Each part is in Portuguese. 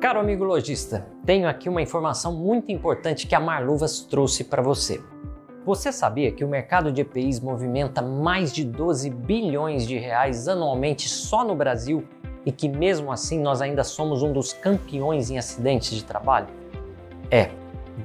Caro amigo lojista, tenho aqui uma informação muito importante que a Marluvas trouxe para você. Você sabia que o mercado de EPIs movimenta mais de 12 bilhões de reais anualmente só no Brasil e que mesmo assim nós ainda somos um dos campeões em acidentes de trabalho? É,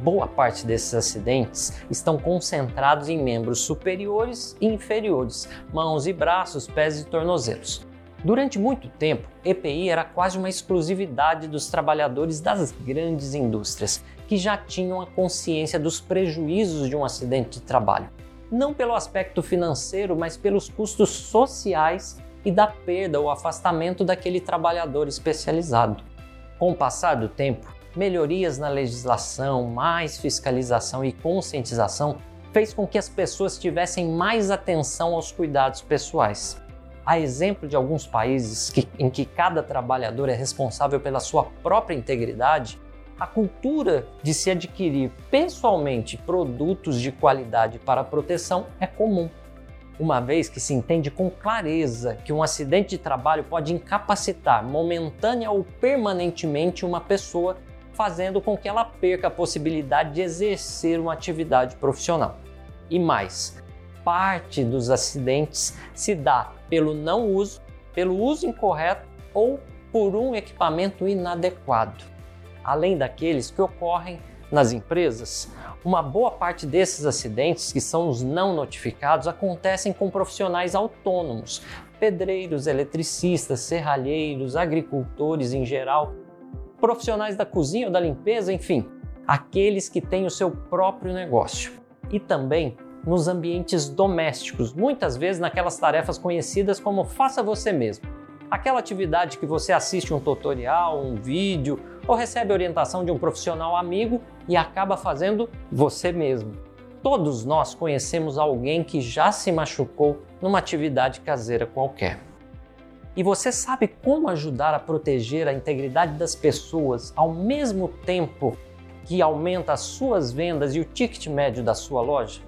boa parte desses acidentes estão concentrados em membros superiores e inferiores, mãos e braços, pés e tornozelos. Durante muito tempo, EPI era quase uma exclusividade dos trabalhadores das grandes indústrias, que já tinham a consciência dos prejuízos de um acidente de trabalho. Não pelo aspecto financeiro, mas pelos custos sociais e da perda ou afastamento daquele trabalhador especializado. Com o passar do tempo, melhorias na legislação, mais fiscalização e conscientização fez com que as pessoas tivessem mais atenção aos cuidados pessoais. A exemplo de alguns países que, em que cada trabalhador é responsável pela sua própria integridade, a cultura de se adquirir pessoalmente produtos de qualidade para proteção é comum, uma vez que se entende com clareza que um acidente de trabalho pode incapacitar momentânea ou permanentemente uma pessoa, fazendo com que ela perca a possibilidade de exercer uma atividade profissional. E mais, parte dos acidentes se dá pelo não uso, pelo uso incorreto ou por um equipamento inadequado. Além daqueles que ocorrem nas empresas, uma boa parte desses acidentes, que são os não notificados, acontecem com profissionais autônomos, pedreiros, eletricistas, serralheiros, agricultores em geral, profissionais da cozinha ou da limpeza, enfim, aqueles que têm o seu próprio negócio. E também nos ambientes domésticos, muitas vezes naquelas tarefas conhecidas como faça você mesmo. Aquela atividade que você assiste um tutorial, um vídeo ou recebe orientação de um profissional amigo e acaba fazendo você mesmo. Todos nós conhecemos alguém que já se machucou numa atividade caseira qualquer. E você sabe como ajudar a proteger a integridade das pessoas ao mesmo tempo que aumenta as suas vendas e o ticket médio da sua loja?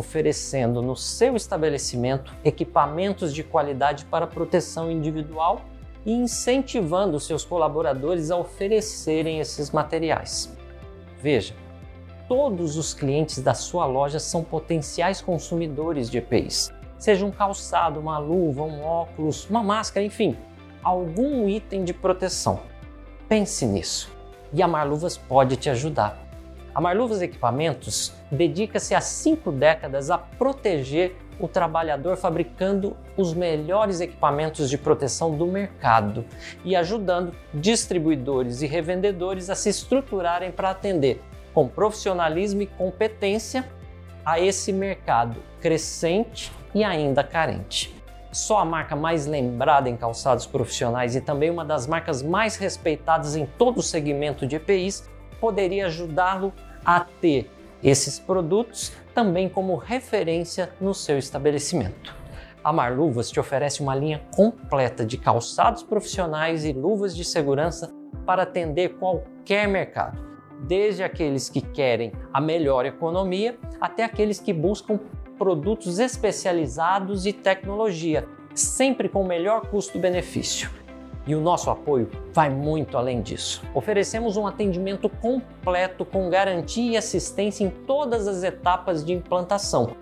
Oferecendo no seu estabelecimento equipamentos de qualidade para proteção individual e incentivando seus colaboradores a oferecerem esses materiais. Veja, todos os clientes da sua loja são potenciais consumidores de EPIs, seja um calçado, uma luva, um óculos, uma máscara, enfim, algum item de proteção. Pense nisso e a Marluvas pode te ajudar. A Marluvas Equipamentos dedica-se há cinco décadas a proteger o trabalhador fabricando os melhores equipamentos de proteção do mercado e ajudando distribuidores e revendedores a se estruturarem para atender com profissionalismo e competência a esse mercado crescente e ainda carente. Só a marca mais lembrada em calçados profissionais e também uma das marcas mais respeitadas em todo o segmento de EPIs poderia ajudá-lo a ter esses produtos também como referência no seu estabelecimento. A Marluvas te oferece uma linha completa de calçados profissionais e luvas de segurança para atender qualquer mercado, desde aqueles que querem a melhor economia até aqueles que buscam produtos especializados e tecnologia, sempre com o melhor custo-benefício. E o nosso apoio vai muito além disso. Oferecemos um atendimento completo com garantia e assistência em todas as etapas de implantação,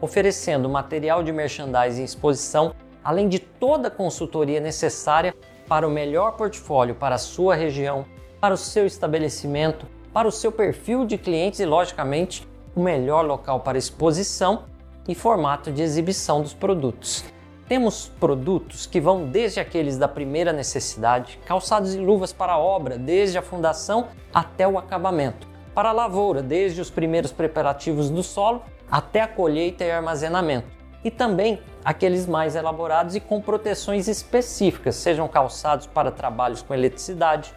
oferecendo material de merchandising e exposição, além de toda a consultoria necessária para o melhor portfólio para a sua região, para o seu estabelecimento, para o seu perfil de clientes e, logicamente, o melhor local para exposição e formato de exibição dos produtos. Temos produtos que vão desde aqueles da primeira necessidade, calçados e luvas para a obra, desde a fundação até o acabamento, para a lavoura, desde os primeiros preparativos do solo até a colheita e armazenamento, e também aqueles mais elaborados e com proteções específicas, sejam calçados para trabalhos com eletricidade,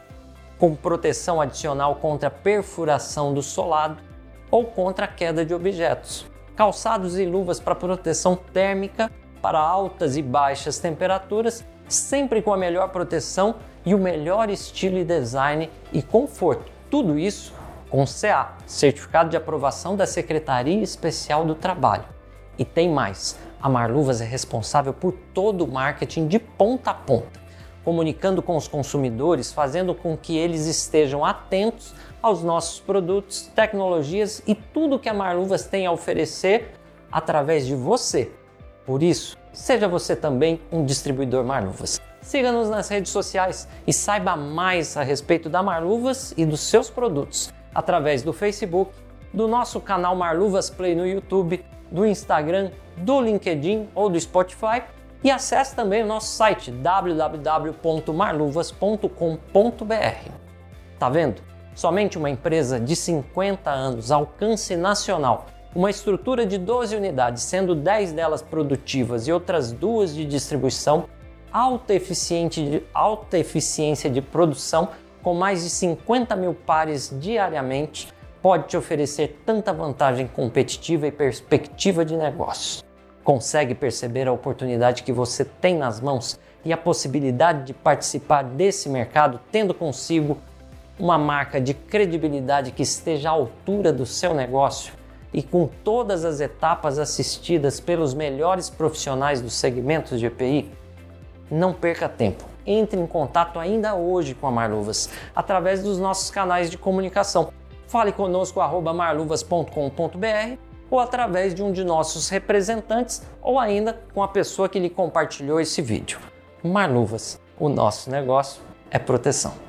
com proteção adicional contra perfuração do solado ou contra a queda de objetos, calçados e luvas para proteção térmica para altas e baixas temperaturas, sempre com a melhor proteção e o melhor estilo e design e conforto. Tudo isso com CA, Certificado de Aprovação da Secretaria Especial do Trabalho. E tem mais, a Marluvas é responsável por todo o marketing de ponta a ponta, comunicando com os consumidores, fazendo com que eles estejam atentos aos nossos produtos, tecnologias e tudo que a Marluvas tem a oferecer através de você. Por isso, seja você também um distribuidor Marluvas. Siga-nos nas redes sociais e saiba mais a respeito da Marluvas e dos seus produtos através do Facebook, do nosso canal Marluvas Play no YouTube, do Instagram, do LinkedIn ou do Spotify e acesse também o nosso site www.marluvas.com.br. Tá vendo? Somente uma empresa de 50 anos, alcance nacional, uma estrutura de 12 unidades, sendo 10 delas produtivas e outras duas de distribuição, alta, eficiente, alta eficiência de produção, com mais de 50 mil pares diariamente, pode te oferecer tanta vantagem competitiva e perspectiva de negócios. Consegue perceber a oportunidade que você tem nas mãos e a possibilidade de participar desse mercado tendo consigo uma marca de credibilidade que esteja à altura do seu negócio e com todas as etapas assistidas pelos melhores profissionais dos segmentos de EPI? Não perca tempo. Entre em contato ainda hoje com a Marluvas através dos nossos canais de comunicação. Fale conosco marluvas.com.br ou através de um de nossos representantes ou ainda com a pessoa que lhe compartilhou esse vídeo. Marluvas, o nosso negócio é proteção.